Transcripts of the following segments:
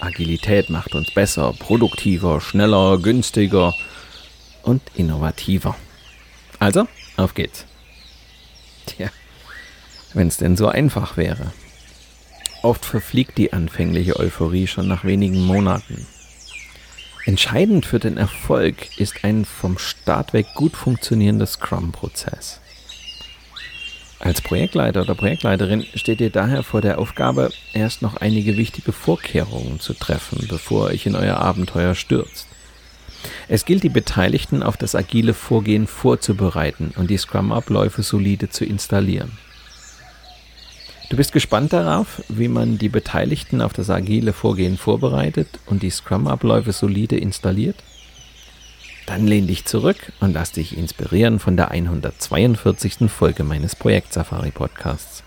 Agilität macht uns besser, produktiver, schneller, günstiger und innovativer. Also, auf geht's. Tja, wenn es denn so einfach wäre. Oft verfliegt die anfängliche Euphorie schon nach wenigen Monaten. Entscheidend für den Erfolg ist ein vom Start weg gut funktionierender Scrum-Prozess. Als Projektleiter oder Projektleiterin steht ihr daher vor der Aufgabe, erst noch einige wichtige Vorkehrungen zu treffen, bevor euch in euer Abenteuer stürzt. Es gilt, die Beteiligten auf das agile Vorgehen vorzubereiten und die Scrum-Abläufe solide zu installieren. Du bist gespannt darauf, wie man die Beteiligten auf das agile Vorgehen vorbereitet und die Scrum-Abläufe solide installiert? Dann lehn dich zurück und lass dich inspirieren von der 142. Folge meines Projekt Safari Podcasts.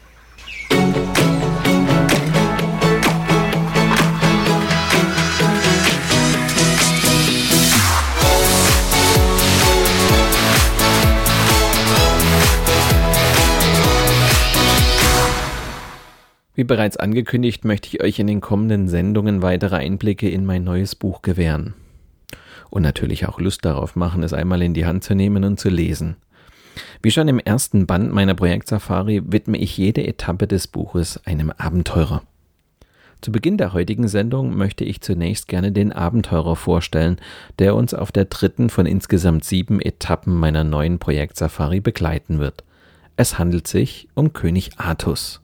Wie bereits angekündigt, möchte ich euch in den kommenden Sendungen weitere Einblicke in mein neues Buch gewähren und natürlich auch Lust darauf machen, es einmal in die Hand zu nehmen und zu lesen. Wie schon im ersten Band meiner Projektsafari widme ich jede Etappe des Buches einem Abenteurer. Zu Beginn der heutigen Sendung möchte ich zunächst gerne den Abenteurer vorstellen, der uns auf der dritten von insgesamt sieben Etappen meiner neuen Projektsafari begleiten wird. Es handelt sich um König Artus.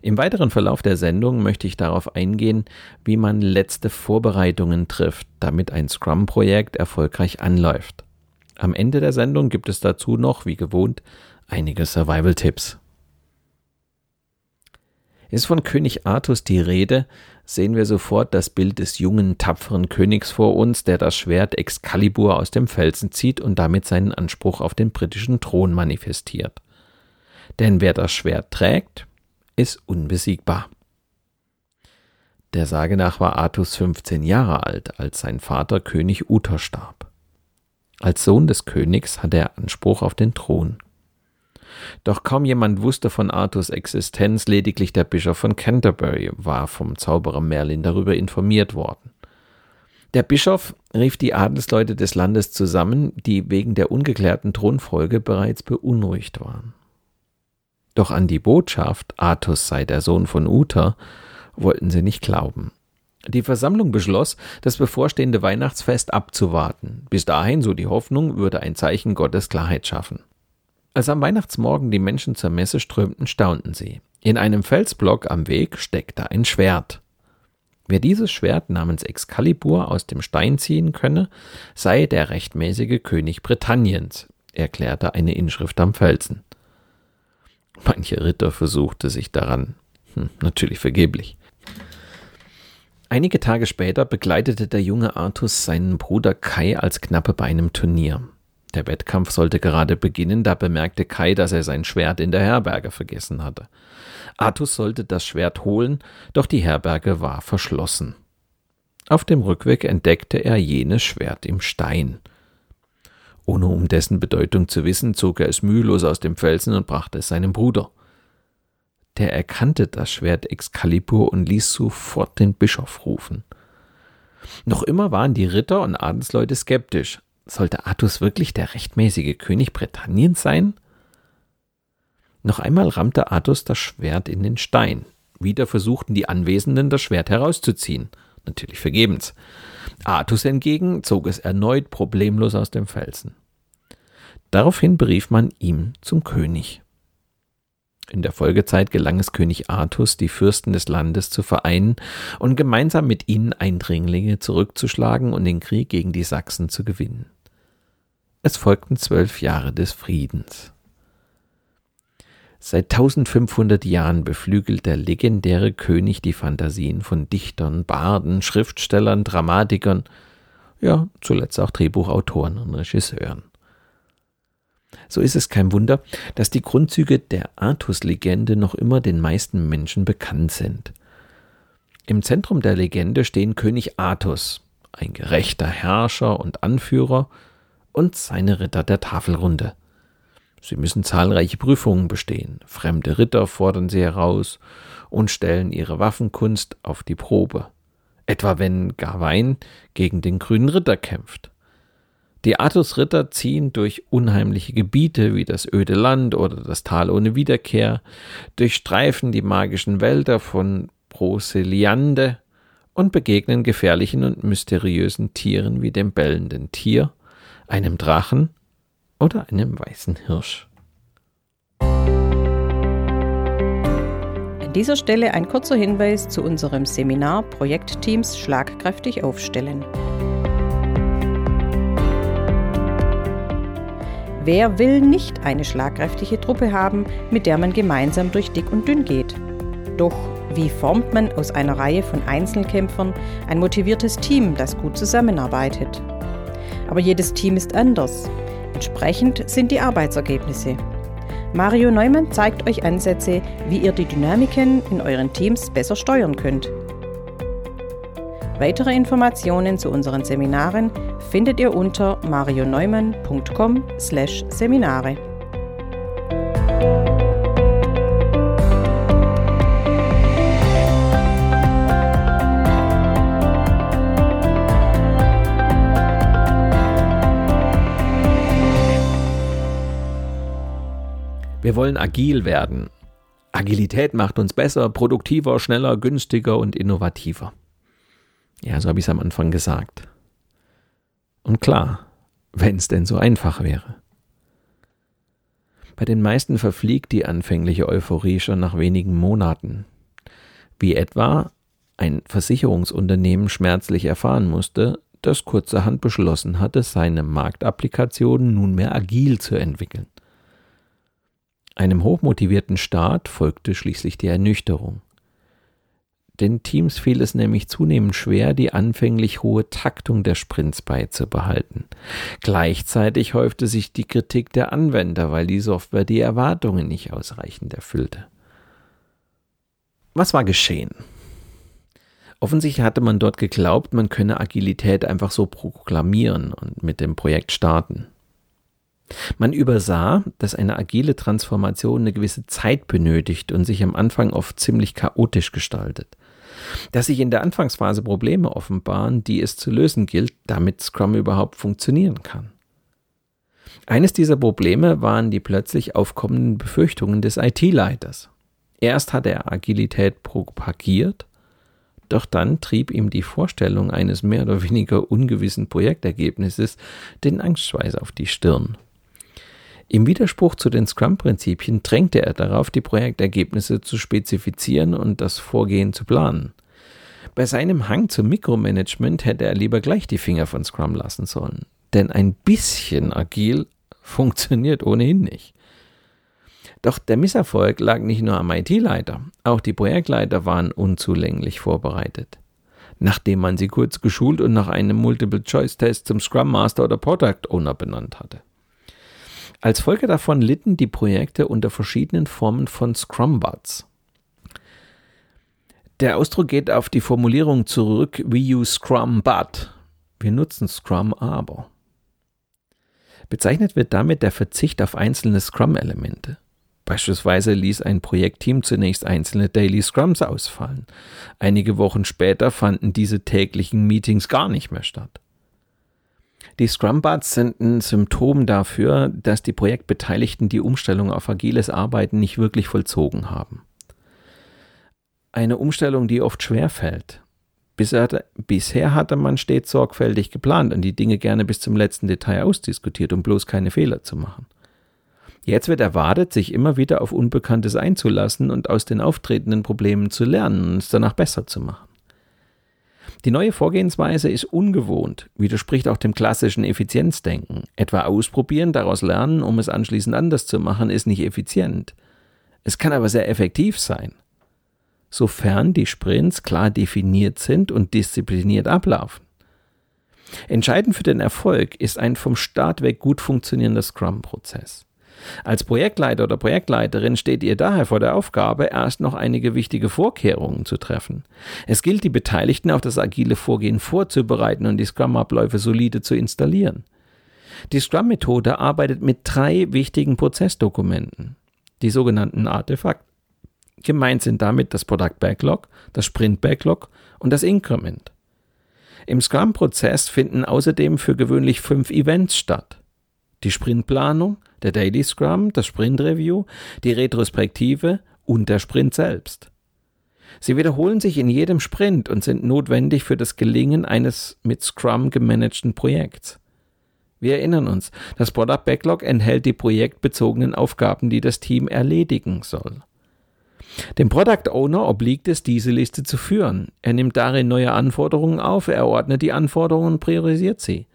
Im weiteren Verlauf der Sendung möchte ich darauf eingehen, wie man letzte Vorbereitungen trifft, damit ein Scrum-Projekt erfolgreich anläuft. Am Ende der Sendung gibt es dazu noch, wie gewohnt, einige Survival-Tipps. Ist von König Artus die Rede, sehen wir sofort das Bild des jungen, tapferen Königs vor uns, der das Schwert Excalibur aus dem Felsen zieht und damit seinen Anspruch auf den britischen Thron manifestiert. Denn wer das Schwert trägt, ist unbesiegbar. Der Sage nach war Artus 15 Jahre alt, als sein Vater König Uther starb. Als Sohn des Königs hatte er Anspruch auf den Thron. Doch kaum jemand wusste von Artus Existenz, lediglich der Bischof von Canterbury war vom Zauberer Merlin darüber informiert worden. Der Bischof rief die Adelsleute des Landes zusammen, die wegen der ungeklärten Thronfolge bereits beunruhigt waren. Doch an die Botschaft, Artus sei der Sohn von Uther, wollten sie nicht glauben. Die Versammlung beschloss, das bevorstehende Weihnachtsfest abzuwarten. Bis dahin, so die Hoffnung, würde ein Zeichen Gottes Klarheit schaffen. Als am Weihnachtsmorgen die Menschen zur Messe strömten, staunten sie. In einem Felsblock am Weg steckte ein Schwert. Wer dieses Schwert namens Excalibur aus dem Stein ziehen könne, sei der rechtmäßige König Britanniens, erklärte eine Inschrift am Felsen. Manche Ritter versuchte sich daran, hm, natürlich vergeblich. Einige Tage später begleitete der junge Artus seinen Bruder Kai als Knappe bei einem Turnier. Der Wettkampf sollte gerade beginnen, da bemerkte Kai, dass er sein Schwert in der Herberge vergessen hatte. Artus sollte das Schwert holen, doch die Herberge war verschlossen. Auf dem Rückweg entdeckte er jenes Schwert im Stein. Ohne um dessen Bedeutung zu wissen, zog er es mühelos aus dem Felsen und brachte es seinem Bruder. Der erkannte das Schwert Excalibur und ließ sofort den Bischof rufen. Noch immer waren die Ritter und Adelsleute skeptisch. Sollte Artus wirklich der rechtmäßige König Britanniens sein? Noch einmal rammte Artus das Schwert in den Stein. Wieder versuchten die Anwesenden, das Schwert herauszuziehen. Natürlich vergebens. Artus hingegen zog es erneut problemlos aus dem Felsen. Daraufhin berief man ihm zum König. In der Folgezeit gelang es König Artus, die Fürsten des Landes zu vereinen und gemeinsam mit ihnen Eindringlinge zurückzuschlagen und den Krieg gegen die Sachsen zu gewinnen. Es folgten zwölf Jahre des Friedens. Seit 1500 Jahren beflügelt der legendäre König die Fantasien von Dichtern, Barden, Schriftstellern, Dramatikern, ja, zuletzt auch Drehbuchautoren und Regisseuren. So ist es kein Wunder, dass die Grundzüge der Artus-Legende noch immer den meisten Menschen bekannt sind. Im Zentrum der Legende stehen König Artus, ein gerechter Herrscher und Anführer, und seine Ritter der Tafelrunde. Sie müssen zahlreiche Prüfungen bestehen. Fremde Ritter fordern sie heraus und stellen ihre Waffenkunst auf die Probe. Etwa wenn Gawain gegen den grünen Ritter kämpft. Die Artus-Ritter ziehen durch unheimliche Gebiete wie das öde Land oder das Tal ohne Wiederkehr, durchstreifen die magischen Wälder von Broceliande und begegnen gefährlichen und mysteriösen Tieren wie dem bellenden Tier, einem Drachen oder einem weißen Hirsch. An dieser Stelle ein kurzer Hinweis zu unserem Seminar Projektteams schlagkräftig aufstellen. Wer will nicht eine schlagkräftige Truppe haben, mit der man gemeinsam durch dick und dünn geht? Doch wie formt man aus einer Reihe von Einzelkämpfern ein motiviertes Team, das gut zusammenarbeitet? Aber jedes Team ist anders. Entsprechend sind die Arbeitsergebnisse. Mario Neumann zeigt euch Ansätze, wie ihr die Dynamiken in euren Teams besser steuern könnt. Weitere Informationen zu unseren Seminaren findet ihr unter marioneumann.com/seminare. Wir wollen agil werden. Agilität macht uns besser, produktiver, schneller, günstiger und innovativer. Ja, so habe ich es am Anfang gesagt. Und klar, wenn es denn so einfach wäre. Bei den meisten verfliegt die anfängliche Euphorie schon nach wenigen Monaten. Wie etwa ein Versicherungsunternehmen schmerzlich erfahren musste, das kurzerhand beschlossen hatte, seine Marktapplikationen nunmehr agil zu entwickeln. Einem hochmotivierten Start folgte schließlich die Ernüchterung. Den Teams fiel es nämlich zunehmend schwer, die anfänglich hohe Taktung der Sprints beizubehalten. Gleichzeitig häufte sich die Kritik der Anwender, weil die Software die Erwartungen nicht ausreichend erfüllte. Was war geschehen? Offensichtlich hatte man dort geglaubt, man könne Agilität einfach so proklamieren und mit dem Projekt starten. Man übersah, dass eine agile Transformation eine gewisse Zeit benötigt und sich am Anfang oft ziemlich chaotisch gestaltet. Dass sich in der Anfangsphase Probleme offenbaren, die es zu lösen gilt, damit Scrum überhaupt funktionieren kann. Eines dieser Probleme waren die plötzlich aufkommenden Befürchtungen des IT-Leiters. Erst hat er Agilität propagiert, doch dann trieb ihm die Vorstellung eines mehr oder weniger ungewissen Projektergebnisses den Angstschweiß auf die Stirn. Im Widerspruch zu den Scrum-Prinzipien drängte er darauf, die Projektergebnisse zu spezifizieren und das Vorgehen zu planen. Bei seinem Hang zum Mikromanagement hätte er lieber gleich die Finger von Scrum lassen sollen. Denn ein bisschen agil funktioniert ohnehin nicht. Doch der Misserfolg lag nicht nur am IT-Leiter, auch die Projektleiter waren unzulänglich vorbereitet. Nachdem man sie kurz geschult und nach einem Multiple-Choice-Test zum Scrum Master oder Product Owner benannt hatte. Als Folge davon litten die Projekte unter verschiedenen Formen von Scrum-Bots. Der Ausdruck geht auf die Formulierung zurück, we use Scrum but. Wir nutzen Scrum aber. Bezeichnet wird damit der Verzicht auf einzelne Scrum-Elemente. Beispielsweise ließ ein Projektteam zunächst einzelne Daily Scrums ausfallen. Einige Wochen später fanden diese täglichen Meetings gar nicht mehr statt. Die Scrum-Bots sind ein Symptom dafür, dass die Projektbeteiligten die Umstellung auf agiles Arbeiten nicht wirklich vollzogen haben. Eine Umstellung, die oft schwer fällt. Bisher hatte man stets sorgfältig geplant und die Dinge gerne bis zum letzten Detail ausdiskutiert, um bloß keine Fehler zu machen. Jetzt wird erwartet, sich immer wieder auf Unbekanntes einzulassen und aus den auftretenden Problemen zu lernen und es danach besser zu machen. Die neue Vorgehensweise ist ungewohnt, widerspricht auch dem klassischen Effizienzdenken. Etwa ausprobieren, daraus lernen, um es anschließend anders zu machen, ist nicht effizient. Es kann aber sehr effektiv sein, sofern die Sprints klar definiert sind und diszipliniert ablaufen. Entscheidend für den Erfolg ist ein vom Start weg gut funktionierender Scrum-Prozess. Als Projektleiter oder Projektleiterin steht ihr daher vor der Aufgabe, erst noch einige wichtige Vorkehrungen zu treffen. Es gilt, die Beteiligten auf das agile Vorgehen vorzubereiten und die Scrum-Abläufe solide zu installieren. Die Scrum-Methode arbeitet mit drei wichtigen Prozessdokumenten, die sogenannten Artefakte. Gemeint sind damit das Product Backlog, das Sprint Backlog und das Increment. Im Scrum-Prozess finden außerdem für gewöhnlich fünf Events statt. Die Sprintplanung, der Daily Scrum, das Sprint Review, die Retrospektive und der Sprint selbst. Sie wiederholen sich in jedem Sprint und sind notwendig für das Gelingen eines mit Scrum gemanagten Projekts. Wir erinnern uns, das Product Backlog enthält die projektbezogenen Aufgaben, die das Team erledigen soll. Dem Product Owner obliegt es, diese Liste zu führen. Er nimmt darin neue Anforderungen auf, er ordnet die Anforderungen und priorisiert sie.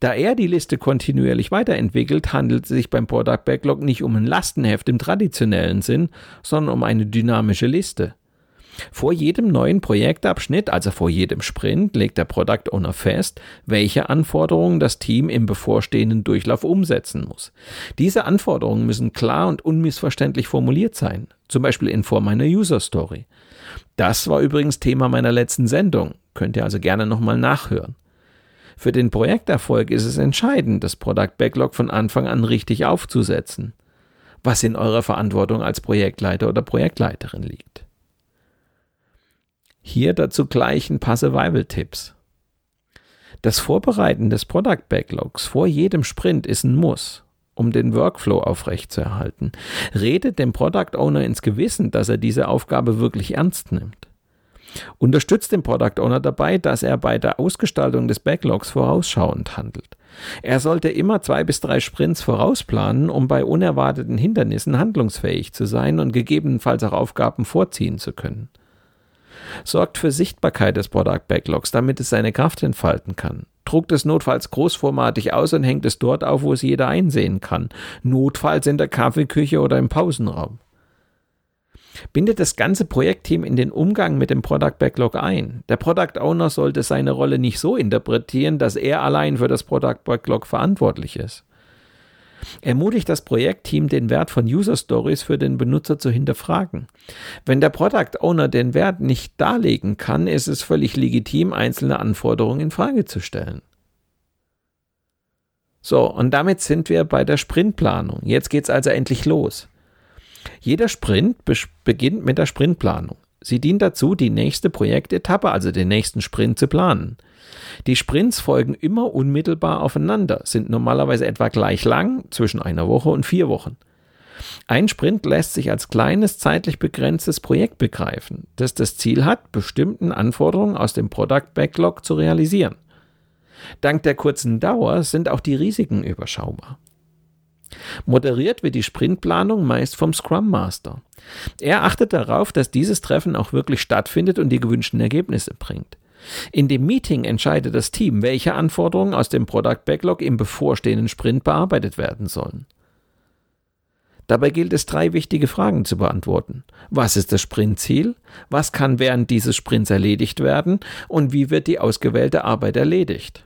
Da er die Liste kontinuierlich weiterentwickelt, handelt es sich beim Product Backlog nicht um ein Lastenheft im traditionellen Sinn, sondern um eine dynamische Liste. Vor jedem neuen Projektabschnitt, also vor jedem Sprint, legt der Product Owner fest, welche Anforderungen das Team im bevorstehenden Durchlauf umsetzen muss. Diese Anforderungen müssen klar und unmissverständlich formuliert sein, zum Beispiel in Form einer User Story. Das war übrigens Thema meiner letzten Sendung, könnt ihr also gerne nochmal nachhören. Für den Projekterfolg ist es entscheidend, das Product Backlog von Anfang an richtig aufzusetzen, was in eurer Verantwortung als Projektleiter oder Projektleiterin liegt. Hier dazu gleich ein paar Survival-Tipps. Das Vorbereiten des Product Backlogs vor jedem Sprint ist ein Muss, um den Workflow aufrechtzuerhalten. Redet dem Product Owner ins Gewissen, dass er diese Aufgabe wirklich ernst nimmt. Unterstützt den Product Owner dabei, dass er bei der Ausgestaltung des Backlogs vorausschauend handelt. Er sollte immer zwei bis drei Sprints vorausplanen, um bei unerwarteten Hindernissen handlungsfähig zu sein und gegebenenfalls auch Aufgaben vorziehen zu können sorgt für Sichtbarkeit des Product Backlogs, damit es seine Kraft entfalten kann. Druckt es notfalls großformatig aus und hängt es dort auf, wo es jeder einsehen kann. Notfalls in der Kaffeeküche oder im Pausenraum. Bindet das ganze Projektteam in den Umgang mit dem Product Backlog ein. Der Product Owner sollte seine Rolle nicht so interpretieren, dass er allein für das Product Backlog verantwortlich ist. Ermutigt das Projektteam, den Wert von User Stories für den Benutzer zu hinterfragen. Wenn der Product Owner den Wert nicht darlegen kann, ist es völlig legitim, einzelne Anforderungen in Frage zu stellen. So, und damit sind wir bei der Sprintplanung. Jetzt geht's also endlich los. Jeder Sprint beginnt mit der Sprintplanung. Sie dient dazu, die nächste Projektetappe, also den nächsten Sprint zu planen. Die Sprints folgen immer unmittelbar aufeinander, sind normalerweise etwa gleich lang, zwischen einer Woche und vier Wochen. Ein Sprint lässt sich als kleines zeitlich begrenztes Projekt begreifen, das das Ziel hat, bestimmten Anforderungen aus dem Product Backlog zu realisieren. Dank der kurzen Dauer sind auch die Risiken überschaubar. Moderiert wird die Sprintplanung meist vom Scrum Master. Er achtet darauf, dass dieses Treffen auch wirklich stattfindet und die gewünschten Ergebnisse bringt. In dem Meeting entscheidet das Team, welche Anforderungen aus dem Product Backlog im bevorstehenden Sprint bearbeitet werden sollen. Dabei gilt es, drei wichtige Fragen zu beantworten. Was ist das Sprintziel? Was kann während dieses Sprints erledigt werden? Und wie wird die ausgewählte Arbeit erledigt?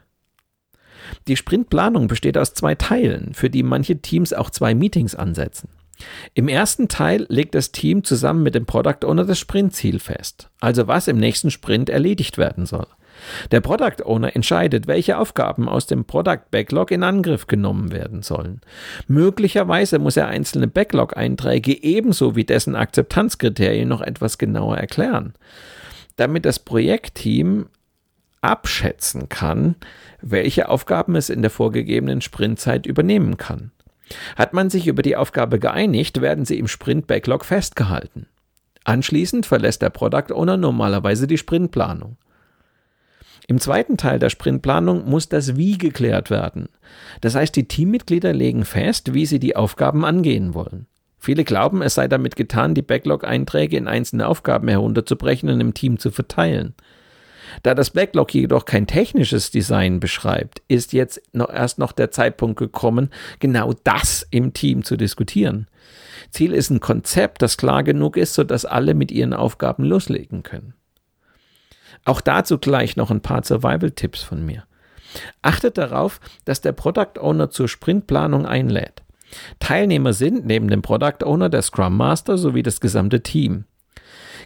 Die Sprintplanung besteht aus zwei Teilen, für die manche Teams auch zwei Meetings ansetzen. Im ersten Teil legt das Team zusammen mit dem Product Owner das Sprintziel fest, also was im nächsten Sprint erledigt werden soll. Der Product Owner entscheidet, welche Aufgaben aus dem Product Backlog in Angriff genommen werden sollen. Möglicherweise muss er einzelne Backlog-Einträge ebenso wie dessen Akzeptanzkriterien noch etwas genauer erklären, damit das Projektteam abschätzen kann, welche Aufgaben es in der vorgegebenen Sprintzeit übernehmen kann. Hat man sich über die Aufgabe geeinigt, werden sie im Sprint-Backlog festgehalten. Anschließend verlässt der Product Owner normalerweise die Sprintplanung. Im zweiten Teil der Sprintplanung muss das Wie geklärt werden. Das heißt, die Teammitglieder legen fest, wie sie die Aufgaben angehen wollen. Viele glauben, es sei damit getan, die Backlog-Einträge in einzelne Aufgaben herunterzubrechen und im Team zu verteilen. Da das Backlog jedoch kein technisches Design beschreibt, ist jetzt noch erst noch der Zeitpunkt gekommen, genau das im Team zu diskutieren. Ziel ist ein Konzept, das klar genug ist, sodass alle mit ihren Aufgaben loslegen können. Auch dazu gleich noch ein paar Survival-Tipps von mir. Achtet darauf, dass der Product Owner zur Sprintplanung einlädt. Teilnehmer sind neben dem Product Owner der Scrum Master sowie das gesamte Team.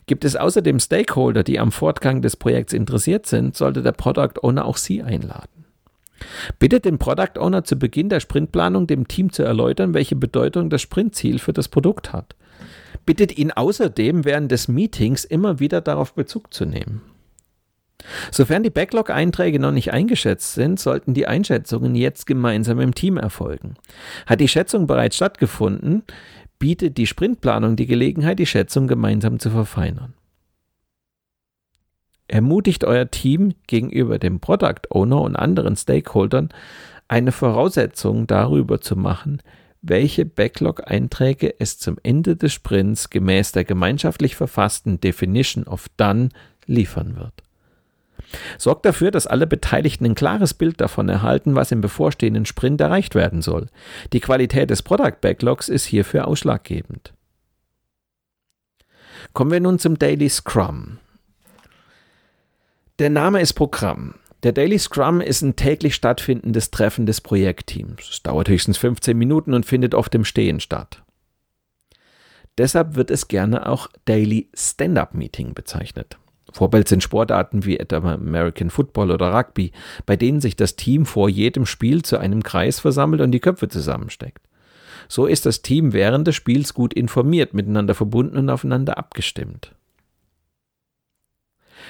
Gibt es außerdem Stakeholder, die am Fortgang des Projekts interessiert sind, sollte der Product Owner auch sie einladen. Bittet den Product Owner zu Beginn der Sprintplanung dem Team zu erläutern, welche Bedeutung das Sprintziel für das Produkt hat. Bittet ihn außerdem während des Meetings immer wieder darauf Bezug zu nehmen. Sofern die Backlog-Einträge noch nicht eingeschätzt sind, sollten die Einschätzungen jetzt gemeinsam im Team erfolgen. Hat die Schätzung bereits stattgefunden, bietet die Sprintplanung die Gelegenheit, die Schätzung gemeinsam zu verfeinern. Ermutigt euer Team gegenüber dem Product Owner und anderen Stakeholdern eine Voraussetzung darüber zu machen, welche Backlog-Einträge es zum Ende des Sprints gemäß der gemeinschaftlich verfassten Definition of Done liefern wird. Sorgt dafür, dass alle Beteiligten ein klares Bild davon erhalten, was im bevorstehenden Sprint erreicht werden soll. Die Qualität des Product Backlogs ist hierfür ausschlaggebend. Kommen wir nun zum Daily Scrum. Der Name ist Programm. Der Daily Scrum ist ein täglich stattfindendes Treffen des Projektteams. Es dauert höchstens 15 Minuten und findet oft im Stehen statt. Deshalb wird es gerne auch Daily Stand-up Meeting bezeichnet. Vorbild sind Sportarten wie etwa American Football oder Rugby, bei denen sich das Team vor jedem Spiel zu einem Kreis versammelt und die Köpfe zusammensteckt. So ist das Team während des Spiels gut informiert, miteinander verbunden und aufeinander abgestimmt.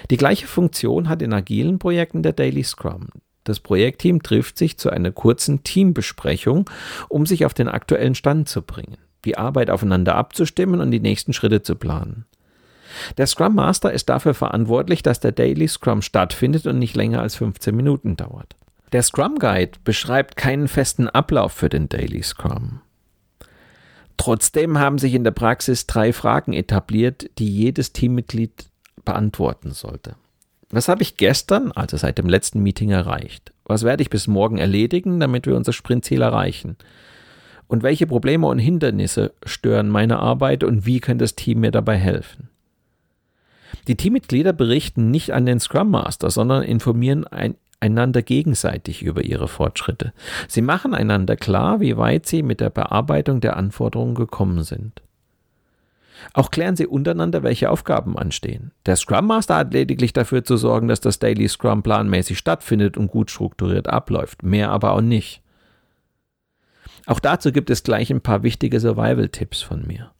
Die gleiche Funktion hat in agilen Projekten der Daily Scrum. Das Projektteam trifft sich zu einer kurzen Teambesprechung, um sich auf den aktuellen Stand zu bringen, die Arbeit aufeinander abzustimmen und die nächsten Schritte zu planen. Der Scrum Master ist dafür verantwortlich, dass der Daily Scrum stattfindet und nicht länger als 15 Minuten dauert. Der Scrum Guide beschreibt keinen festen Ablauf für den Daily Scrum. Trotzdem haben sich in der Praxis drei Fragen etabliert, die jedes Teammitglied beantworten sollte. Was habe ich gestern, also seit dem letzten Meeting, erreicht? Was werde ich bis morgen erledigen, damit wir unser Sprintziel erreichen? Und welche Probleme und Hindernisse stören meine Arbeit und wie kann das Team mir dabei helfen? Die Teammitglieder berichten nicht an den Scrum Master, sondern informieren ein, einander gegenseitig über ihre Fortschritte. Sie machen einander klar, wie weit sie mit der Bearbeitung der Anforderungen gekommen sind. Auch klären sie untereinander, welche Aufgaben anstehen. Der Scrum Master hat lediglich dafür zu sorgen, dass das Daily Scrum planmäßig stattfindet und gut strukturiert abläuft, mehr aber auch nicht. Auch dazu gibt es gleich ein paar wichtige Survival-Tipps von mir.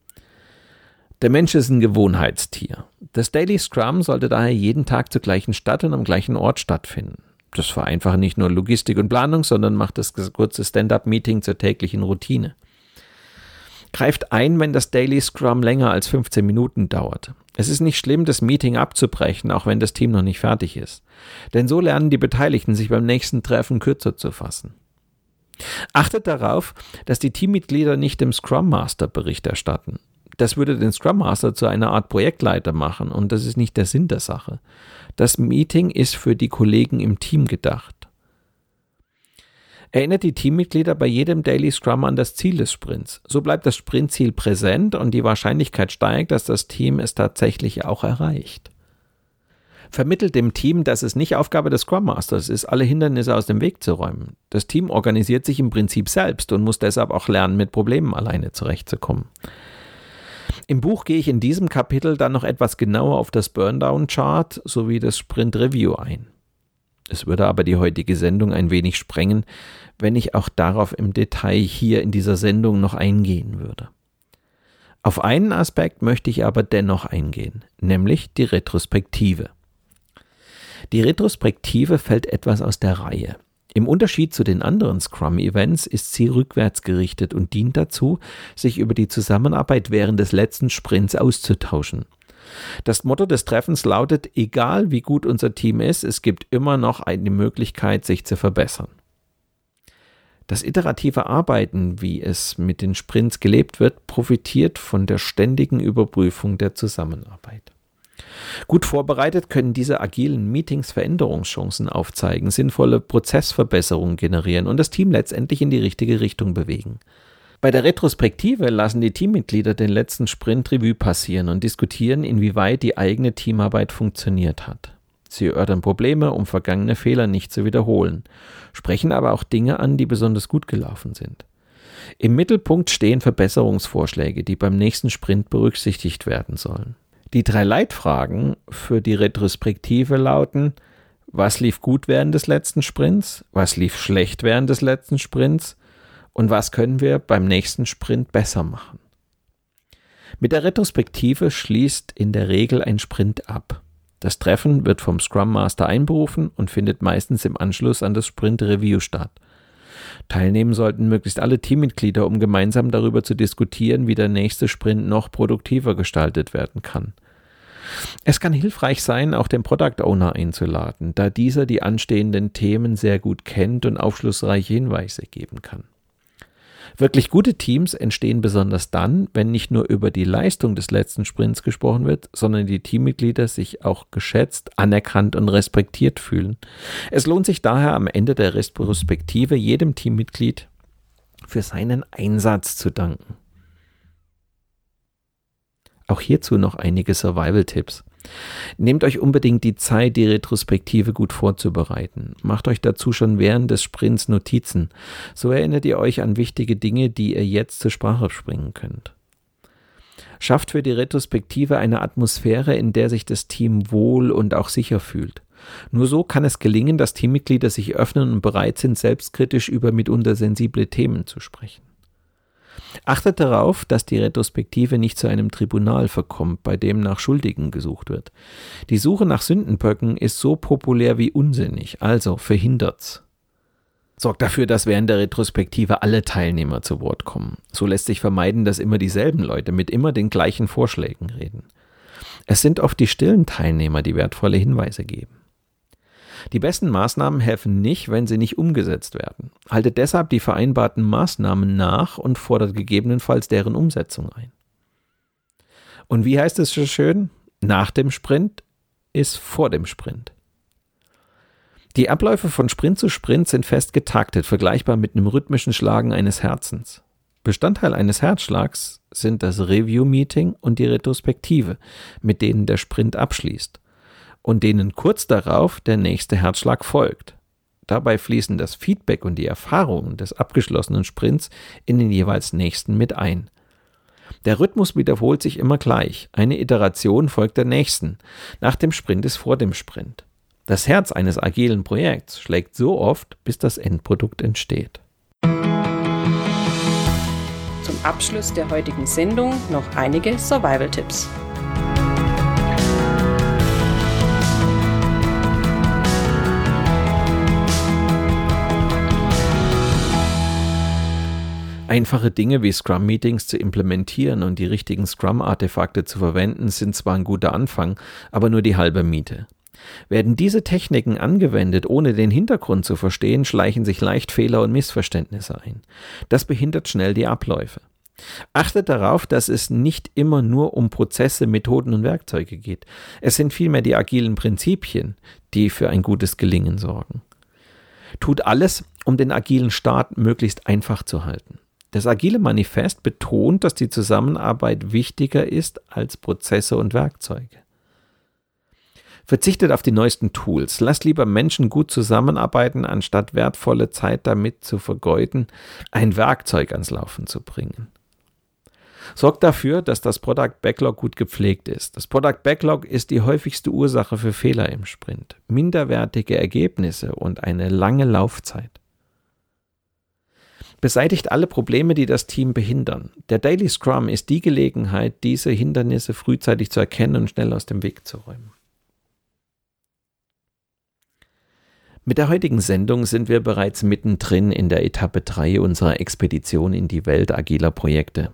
Der Mensch ist ein Gewohnheitstier. Das Daily Scrum sollte daher jeden Tag zur gleichen Stadt und am gleichen Ort stattfinden. Das vereinfacht nicht nur Logistik und Planung, sondern macht das kurze Stand-up-Meeting zur täglichen Routine. Greift ein, wenn das Daily Scrum länger als 15 Minuten dauert. Es ist nicht schlimm, das Meeting abzubrechen, auch wenn das Team noch nicht fertig ist. Denn so lernen die Beteiligten, sich beim nächsten Treffen kürzer zu fassen. Achtet darauf, dass die Teammitglieder nicht dem Scrum Master Bericht erstatten das würde den Scrum Master zu einer Art Projektleiter machen und das ist nicht der Sinn der Sache. Das Meeting ist für die Kollegen im Team gedacht. Erinnert die Teammitglieder bei jedem Daily Scrum an das Ziel des Sprints. So bleibt das Sprintziel präsent und die Wahrscheinlichkeit steigt, dass das Team es tatsächlich auch erreicht. Vermittelt dem Team, dass es nicht Aufgabe des Scrum Masters ist, alle Hindernisse aus dem Weg zu räumen. Das Team organisiert sich im Prinzip selbst und muss deshalb auch lernen, mit Problemen alleine zurechtzukommen. Im Buch gehe ich in diesem Kapitel dann noch etwas genauer auf das Burndown-Chart sowie das Sprint Review ein. Es würde aber die heutige Sendung ein wenig sprengen, wenn ich auch darauf im Detail hier in dieser Sendung noch eingehen würde. Auf einen Aspekt möchte ich aber dennoch eingehen, nämlich die Retrospektive. Die Retrospektive fällt etwas aus der Reihe. Im Unterschied zu den anderen Scrum-Events ist sie rückwärts gerichtet und dient dazu, sich über die Zusammenarbeit während des letzten Sprints auszutauschen. Das Motto des Treffens lautet, egal wie gut unser Team ist, es gibt immer noch eine Möglichkeit, sich zu verbessern. Das iterative Arbeiten, wie es mit den Sprints gelebt wird, profitiert von der ständigen Überprüfung der Zusammenarbeit. Gut vorbereitet können diese agilen Meetings Veränderungschancen aufzeigen, sinnvolle Prozessverbesserungen generieren und das Team letztendlich in die richtige Richtung bewegen. Bei der Retrospektive lassen die Teammitglieder den letzten Sprint Revue passieren und diskutieren, inwieweit die eigene Teamarbeit funktioniert hat. Sie erörtern Probleme, um vergangene Fehler nicht zu wiederholen, sprechen aber auch Dinge an, die besonders gut gelaufen sind. Im Mittelpunkt stehen Verbesserungsvorschläge, die beim nächsten Sprint berücksichtigt werden sollen. Die drei Leitfragen für die Retrospektive lauten, was lief gut während des letzten Sprints, was lief schlecht während des letzten Sprints und was können wir beim nächsten Sprint besser machen. Mit der Retrospektive schließt in der Regel ein Sprint ab. Das Treffen wird vom Scrum Master einberufen und findet meistens im Anschluss an das Sprint Review statt. Teilnehmen sollten möglichst alle Teammitglieder, um gemeinsam darüber zu diskutieren, wie der nächste Sprint noch produktiver gestaltet werden kann. Es kann hilfreich sein, auch den Product Owner einzuladen, da dieser die anstehenden Themen sehr gut kennt und aufschlussreiche Hinweise geben kann. Wirklich gute Teams entstehen besonders dann, wenn nicht nur über die Leistung des letzten Sprints gesprochen wird, sondern die Teammitglieder sich auch geschätzt, anerkannt und respektiert fühlen. Es lohnt sich daher am Ende der Retrospektive jedem Teammitglied für seinen Einsatz zu danken. Auch hierzu noch einige Survival-Tipps. Nehmt euch unbedingt die Zeit, die Retrospektive gut vorzubereiten. Macht euch dazu schon während des Sprints Notizen. So erinnert ihr euch an wichtige Dinge, die ihr jetzt zur Sprache bringen könnt. Schafft für die Retrospektive eine Atmosphäre, in der sich das Team wohl und auch sicher fühlt. Nur so kann es gelingen, dass Teammitglieder sich öffnen und bereit sind, selbstkritisch über mitunter sensible Themen zu sprechen. Achtet darauf, dass die Retrospektive nicht zu einem Tribunal verkommt, bei dem nach Schuldigen gesucht wird. Die Suche nach Sündenböcken ist so populär wie unsinnig, also verhindert's. Sorgt dafür, dass während der Retrospektive alle Teilnehmer zu Wort kommen. So lässt sich vermeiden, dass immer dieselben Leute mit immer den gleichen Vorschlägen reden. Es sind oft die stillen Teilnehmer, die wertvolle Hinweise geben. Die besten Maßnahmen helfen nicht, wenn sie nicht umgesetzt werden. Haltet deshalb die vereinbarten Maßnahmen nach und fordert gegebenenfalls deren Umsetzung ein. Und wie heißt es so schön? Nach dem Sprint ist vor dem Sprint. Die Abläufe von Sprint zu Sprint sind fest getaktet, vergleichbar mit einem rhythmischen Schlagen eines Herzens. Bestandteil eines Herzschlags sind das Review-Meeting und die Retrospektive, mit denen der Sprint abschließt und denen kurz darauf der nächste Herzschlag folgt. Dabei fließen das Feedback und die Erfahrungen des abgeschlossenen Sprints in den jeweils nächsten mit ein. Der Rhythmus wiederholt sich immer gleich. Eine Iteration folgt der nächsten. Nach dem Sprint ist vor dem Sprint. Das Herz eines agilen Projekts schlägt so oft, bis das Endprodukt entsteht. Zum Abschluss der heutigen Sendung noch einige Survival-Tipps. Einfache Dinge wie Scrum-Meetings zu implementieren und die richtigen Scrum-Artefakte zu verwenden, sind zwar ein guter Anfang, aber nur die halbe Miete. Werden diese Techniken angewendet, ohne den Hintergrund zu verstehen, schleichen sich leicht Fehler und Missverständnisse ein. Das behindert schnell die Abläufe. Achtet darauf, dass es nicht immer nur um Prozesse, Methoden und Werkzeuge geht. Es sind vielmehr die agilen Prinzipien, die für ein gutes Gelingen sorgen. Tut alles, um den agilen Start möglichst einfach zu halten. Das Agile Manifest betont, dass die Zusammenarbeit wichtiger ist als Prozesse und Werkzeuge. Verzichtet auf die neuesten Tools. Lasst lieber Menschen gut zusammenarbeiten, anstatt wertvolle Zeit damit zu vergeuden, ein Werkzeug ans Laufen zu bringen. Sorgt dafür, dass das Product Backlog gut gepflegt ist. Das Product Backlog ist die häufigste Ursache für Fehler im Sprint, minderwertige Ergebnisse und eine lange Laufzeit beseitigt alle Probleme, die das Team behindern. Der Daily Scrum ist die Gelegenheit, diese Hindernisse frühzeitig zu erkennen und schnell aus dem Weg zu räumen. Mit der heutigen Sendung sind wir bereits mittendrin in der Etappe 3 unserer Expedition in die Welt agiler Projekte.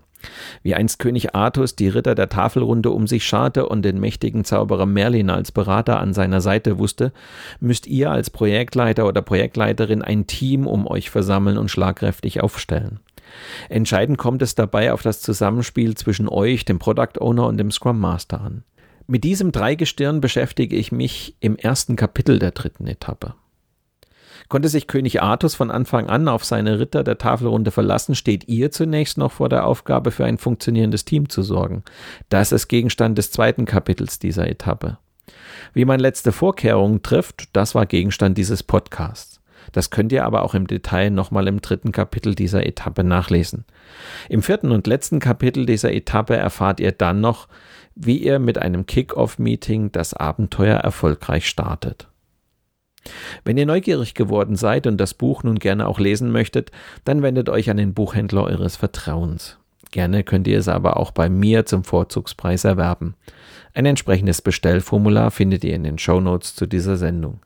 Wie einst König Artus die Ritter der Tafelrunde um sich scharte und den mächtigen Zauberer Merlin als Berater an seiner Seite wusste, müsst ihr als Projektleiter oder Projektleiterin ein Team um euch versammeln und schlagkräftig aufstellen. Entscheidend kommt es dabei auf das Zusammenspiel zwischen euch, dem Product Owner und dem Scrum Master an. Mit diesem Dreigestirn beschäftige ich mich im ersten Kapitel der dritten Etappe. Konnte sich König Artus von Anfang an auf seine Ritter der Tafelrunde verlassen, steht ihr zunächst noch vor der Aufgabe, für ein funktionierendes Team zu sorgen. Das ist Gegenstand des zweiten Kapitels dieser Etappe. Wie man letzte Vorkehrungen trifft, das war Gegenstand dieses Podcasts. Das könnt ihr aber auch im Detail nochmal im dritten Kapitel dieser Etappe nachlesen. Im vierten und letzten Kapitel dieser Etappe erfahrt ihr dann noch, wie ihr mit einem Kick-Off-Meeting das Abenteuer erfolgreich startet. Wenn ihr neugierig geworden seid und das Buch nun gerne auch lesen möchtet, dann wendet euch an den Buchhändler eures Vertrauens. Gerne könnt ihr es aber auch bei mir zum Vorzugspreis erwerben. Ein entsprechendes Bestellformular findet ihr in den Shownotes zu dieser Sendung.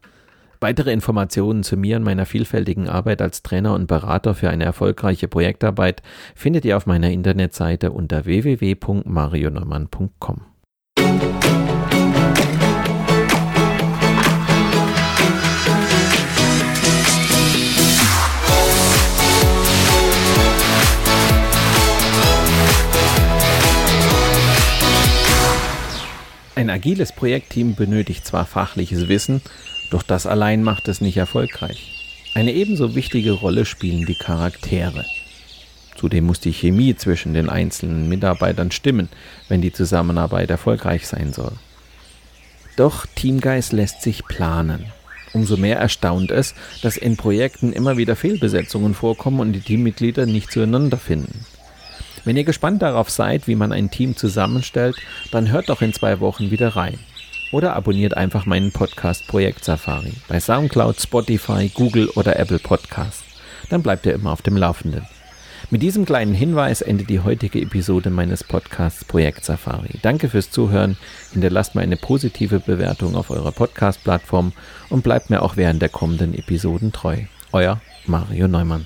Weitere Informationen zu mir und meiner vielfältigen Arbeit als Trainer und Berater für eine erfolgreiche Projektarbeit findet ihr auf meiner Internetseite unter www.marioneumann.com. Ein agiles Projektteam benötigt zwar fachliches Wissen, doch das allein macht es nicht erfolgreich. Eine ebenso wichtige Rolle spielen die Charaktere. Zudem muss die Chemie zwischen den einzelnen Mitarbeitern stimmen, wenn die Zusammenarbeit erfolgreich sein soll. Doch Teamgeist lässt sich planen. Umso mehr erstaunt es, dass in Projekten immer wieder Fehlbesetzungen vorkommen und die Teammitglieder nicht zueinander finden. Wenn ihr gespannt darauf seid, wie man ein Team zusammenstellt, dann hört doch in zwei Wochen wieder rein. Oder abonniert einfach meinen Podcast Projekt Safari bei Soundcloud, Spotify, Google oder Apple Podcasts. Dann bleibt ihr immer auf dem Laufenden. Mit diesem kleinen Hinweis endet die heutige Episode meines Podcasts Projekt Safari. Danke fürs Zuhören, hinterlasst mir eine positive Bewertung auf eurer Podcast-Plattform und bleibt mir auch während der kommenden Episoden treu. Euer Mario Neumann.